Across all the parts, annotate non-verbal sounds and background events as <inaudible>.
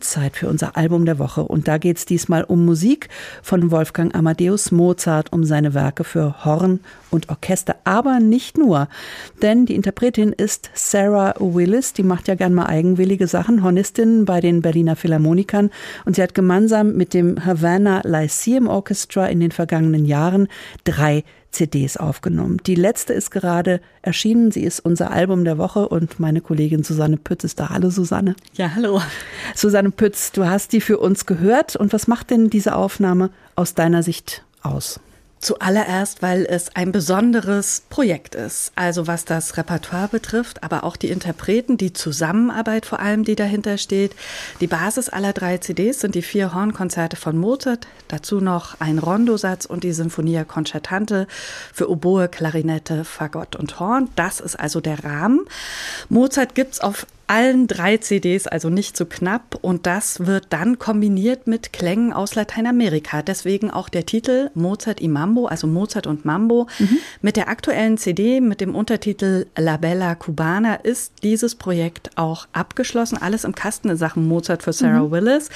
Zeit für unser Album der Woche. Und da geht es diesmal um Musik von Wolfgang Amadeus Mozart, um seine Werke für Horn und Orchester, aber nicht nur, denn die Interpretin ist Sarah Willis, die macht ja gern mal eigenwillige Sachen, Hornistin bei den Berliner Philharmonikern. Und sie hat gemeinsam mit dem Havana Lyceum Orchestra in den vergangenen Jahren drei CDs aufgenommen. Die letzte ist gerade erschienen. Sie ist unser Album der Woche und meine Kollegin Susanne Pütz ist da. Hallo Susanne. Ja, hallo. Susanne Pütz, du hast die für uns gehört. Und was macht denn diese Aufnahme aus deiner Sicht aus? Zuallererst, weil es ein besonderes Projekt ist. Also was das Repertoire betrifft, aber auch die Interpreten, die Zusammenarbeit vor allem, die dahinter steht. Die Basis aller drei CDs sind die vier Hornkonzerte von Mozart, dazu noch ein Rondosatz und die Sinfonia Concertante für Oboe, Klarinette, Fagott und Horn. Das ist also der Rahmen. Mozart gibt's auf allen drei CDs, also nicht zu knapp. Und das wird dann kombiniert mit Klängen aus Lateinamerika. Deswegen auch der Titel Mozart y Mambo, also Mozart und Mambo. Mhm. Mit der aktuellen CD mit dem Untertitel La Bella Cubana ist dieses Projekt auch abgeschlossen. Alles im Kasten in Sachen Mozart für Sarah mhm. Willis.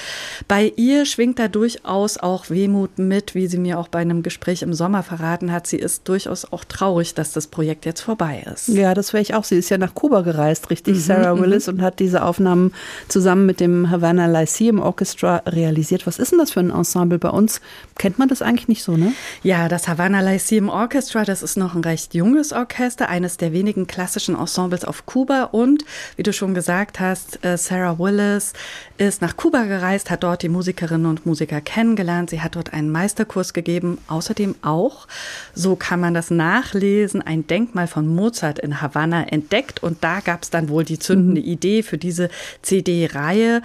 Bei ihr schwingt da durchaus auch Wehmut mit, wie sie mir auch bei einem Gespräch im Sommer verraten hat. Sie ist durchaus auch traurig, dass das Projekt jetzt vorbei ist. Ja, das wäre ich auch. Sie ist ja nach Kuba gereist, richtig, mhm. Sarah mhm. Willis ist und hat diese Aufnahmen zusammen mit dem Havana Lyceum Orchestra realisiert. Was ist denn das für ein Ensemble bei uns? Kennt man das eigentlich nicht so, ne? Ja, das Havana Lyceum Orchestra, das ist noch ein recht junges Orchester, eines der wenigen klassischen Ensembles auf Kuba und, wie du schon gesagt hast, äh, Sarah Willis ist nach Kuba gereist, hat dort die Musikerinnen und Musiker kennengelernt. Sie hat dort einen Meisterkurs gegeben, außerdem auch, so kann man das nachlesen, ein Denkmal von Mozart in Havanna entdeckt und da gab es dann wohl die zündende Idee für diese CD-Reihe.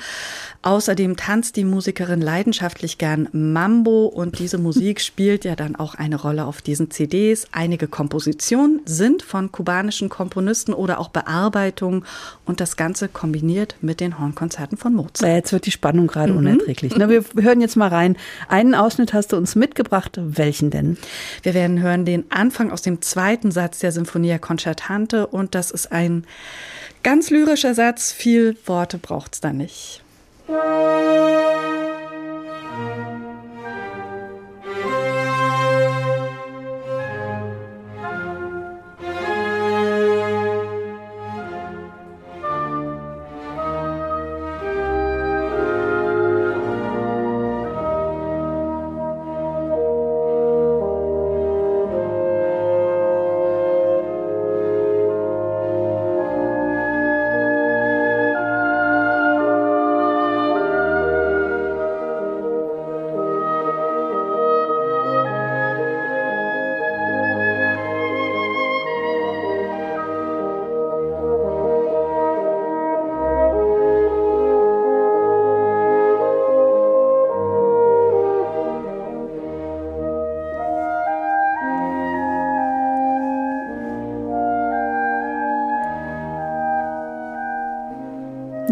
Außerdem tanzt die Musikerin leidenschaftlich gern Mambo und diese <laughs> Musik spielt ja dann auch eine Rolle auf diesen CDs. Einige Kompositionen sind von kubanischen Komponisten oder auch Bearbeitungen und das Ganze kombiniert mit den Hornkonzerten von Mozart. Jetzt wird die Spannung gerade mhm. unerträglich. Na, wir hören jetzt mal rein. Einen Ausschnitt hast du uns mitgebracht. Welchen denn? Wir werden hören den Anfang aus dem zweiten Satz der Sinfonia Concertante und das ist ein Ganz lyrischer Satz, viel Worte braucht's da nicht.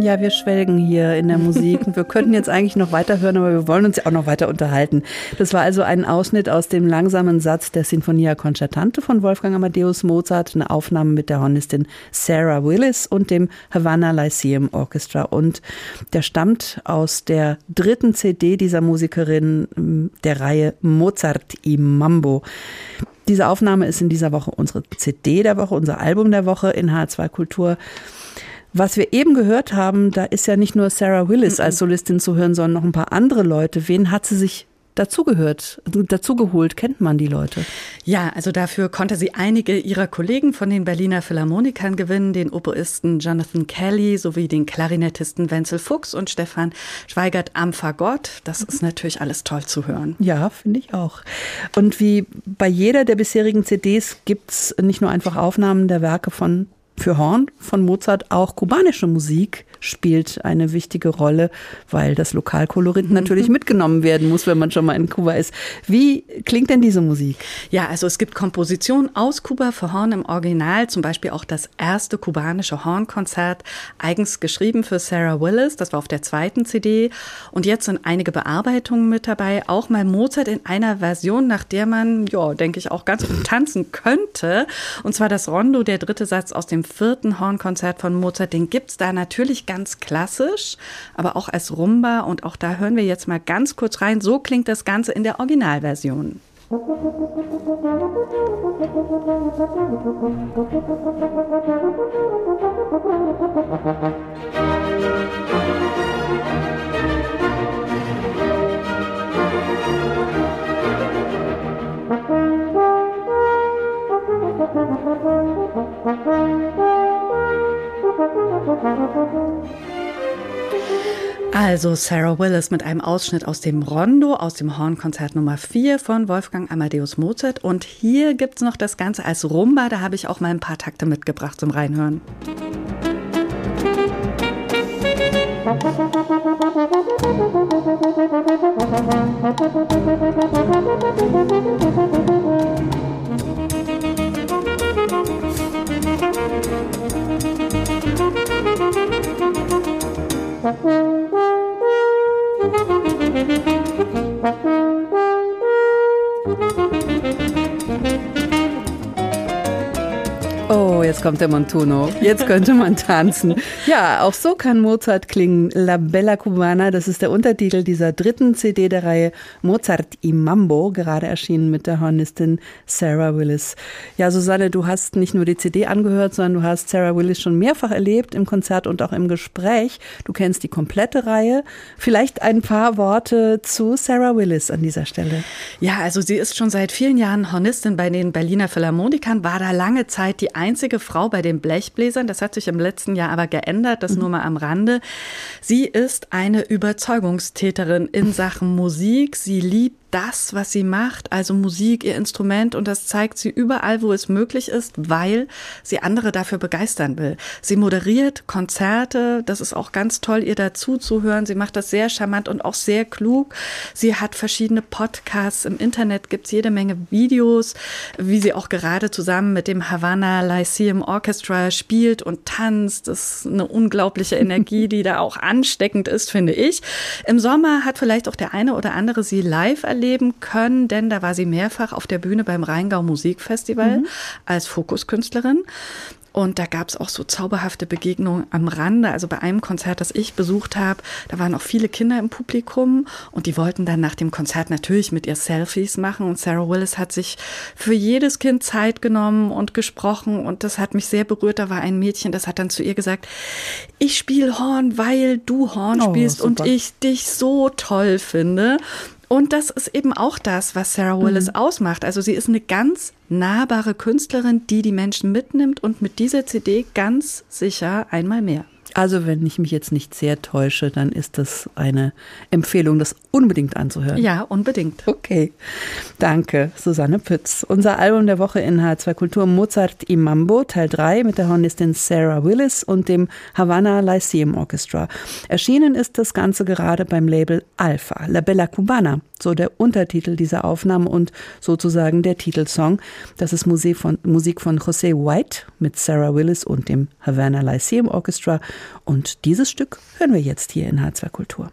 Ja, wir schwelgen hier in der Musik. <laughs> wir könnten jetzt eigentlich noch weiterhören, aber wir wollen uns ja auch noch weiter unterhalten. Das war also ein Ausschnitt aus dem langsamen Satz der Sinfonia Concertante von Wolfgang Amadeus Mozart, eine Aufnahme mit der Hornistin Sarah Willis und dem Havana Lyceum Orchestra. Und der stammt aus der dritten CD dieser Musikerin der Reihe Mozart i Mambo. Diese Aufnahme ist in dieser Woche unsere CD der Woche, unser Album der Woche in H2 Kultur. Was wir eben gehört haben, da ist ja nicht nur Sarah Willis als Solistin zu hören, sondern noch ein paar andere Leute. Wen hat sie sich dazugehört, dazugeholt? Kennt man die Leute? Ja, also dafür konnte sie einige ihrer Kollegen von den Berliner Philharmonikern gewinnen, den Oboisten Jonathan Kelly sowie den Klarinettisten Wenzel Fuchs und Stefan Schweigert am Fagott. Das ist natürlich alles toll zu hören. Ja, finde ich auch. Und wie bei jeder der bisherigen CDs gibt's nicht nur einfach Aufnahmen der Werke von für Horn von Mozart auch kubanische Musik spielt eine wichtige Rolle, weil das Lokalkolorit natürlich <laughs> mitgenommen werden muss, wenn man schon mal in Kuba ist. Wie klingt denn diese Musik? Ja, also es gibt Kompositionen aus Kuba für Horn im Original, zum Beispiel auch das erste kubanische Hornkonzert, eigens geschrieben für Sarah Willis, das war auf der zweiten CD. Und jetzt sind einige Bearbeitungen mit dabei, auch mal Mozart in einer Version, nach der man, ja, denke ich, auch ganz gut <laughs> tanzen könnte. Und zwar das Rondo, der dritte Satz aus dem vierten Hornkonzert von Mozart, den gibt's da natürlich ganz klassisch, aber auch als Rumba. Und auch da hören wir jetzt mal ganz kurz rein. So klingt das Ganze in der Originalversion. <laughs> Also Sarah Willis mit einem Ausschnitt aus dem Rondo, aus dem Hornkonzert Nummer 4 von Wolfgang Amadeus Mozart. Und hier gibt es noch das Ganze als Rumba. Da habe ich auch mal ein paar Takte mitgebracht zum Reinhören. Oh, <laughs> kommt der Montuno. Jetzt könnte man tanzen. Ja, auch so kann Mozart klingen. La Bella Cubana, das ist der Untertitel dieser dritten CD der Reihe Mozart im Mambo, gerade erschienen mit der Hornistin Sarah Willis. Ja, Susanne, du hast nicht nur die CD angehört, sondern du hast Sarah Willis schon mehrfach erlebt im Konzert und auch im Gespräch. Du kennst die komplette Reihe. Vielleicht ein paar Worte zu Sarah Willis an dieser Stelle. Ja, also sie ist schon seit vielen Jahren Hornistin bei den Berliner Philharmonikern, war da lange Zeit die einzige Frau bei den Blechbläsern. Das hat sich im letzten Jahr aber geändert, das nur mal am Rande. Sie ist eine Überzeugungstäterin in Sachen Musik. Sie liebt das, was sie macht, also Musik, ihr Instrument und das zeigt sie überall, wo es möglich ist, weil sie andere dafür begeistern will. Sie moderiert Konzerte, das ist auch ganz toll, ihr dazu zu hören. Sie macht das sehr charmant und auch sehr klug. Sie hat verschiedene Podcasts, im Internet gibt's jede Menge Videos, wie sie auch gerade zusammen mit dem Havana Lyceum Orchestra spielt und tanzt. Das ist eine unglaubliche Energie, die da auch ansteckend ist, finde ich. Im Sommer hat vielleicht auch der eine oder andere sie live erlebt erleben können, denn da war sie mehrfach auf der Bühne beim Rheingau Musikfestival mhm. als Fokuskünstlerin. Und da gab es auch so zauberhafte Begegnungen am Rande. Also bei einem Konzert, das ich besucht habe, da waren auch viele Kinder im Publikum und die wollten dann nach dem Konzert natürlich mit ihr Selfies machen. Und Sarah Willis hat sich für jedes Kind Zeit genommen und gesprochen. Und das hat mich sehr berührt. Da war ein Mädchen, das hat dann zu ihr gesagt, ich spiele Horn, weil du Horn oh, spielst super. und ich dich so toll finde. Und das ist eben auch das, was Sarah Willis mhm. ausmacht. Also sie ist eine ganz nahbare Künstlerin, die die Menschen mitnimmt und mit dieser CD ganz sicher einmal mehr. Also, wenn ich mich jetzt nicht sehr täusche, dann ist das eine Empfehlung, das unbedingt anzuhören. Ja, unbedingt. Okay. Danke, Susanne Pütz. Unser Album der Woche in H2 Kultur Mozart im Mambo, Teil 3 mit der Hornistin Sarah Willis und dem Havana Lyceum Orchestra. Erschienen ist das Ganze gerade beim Label Alpha, La Bella Cubana, so der Untertitel dieser Aufnahme und sozusagen der Titelsong. Das ist Musik von, Musik von José White mit Sarah Willis und dem Havana Lyceum Orchestra und dieses Stück hören wir jetzt hier in H2 Kultur.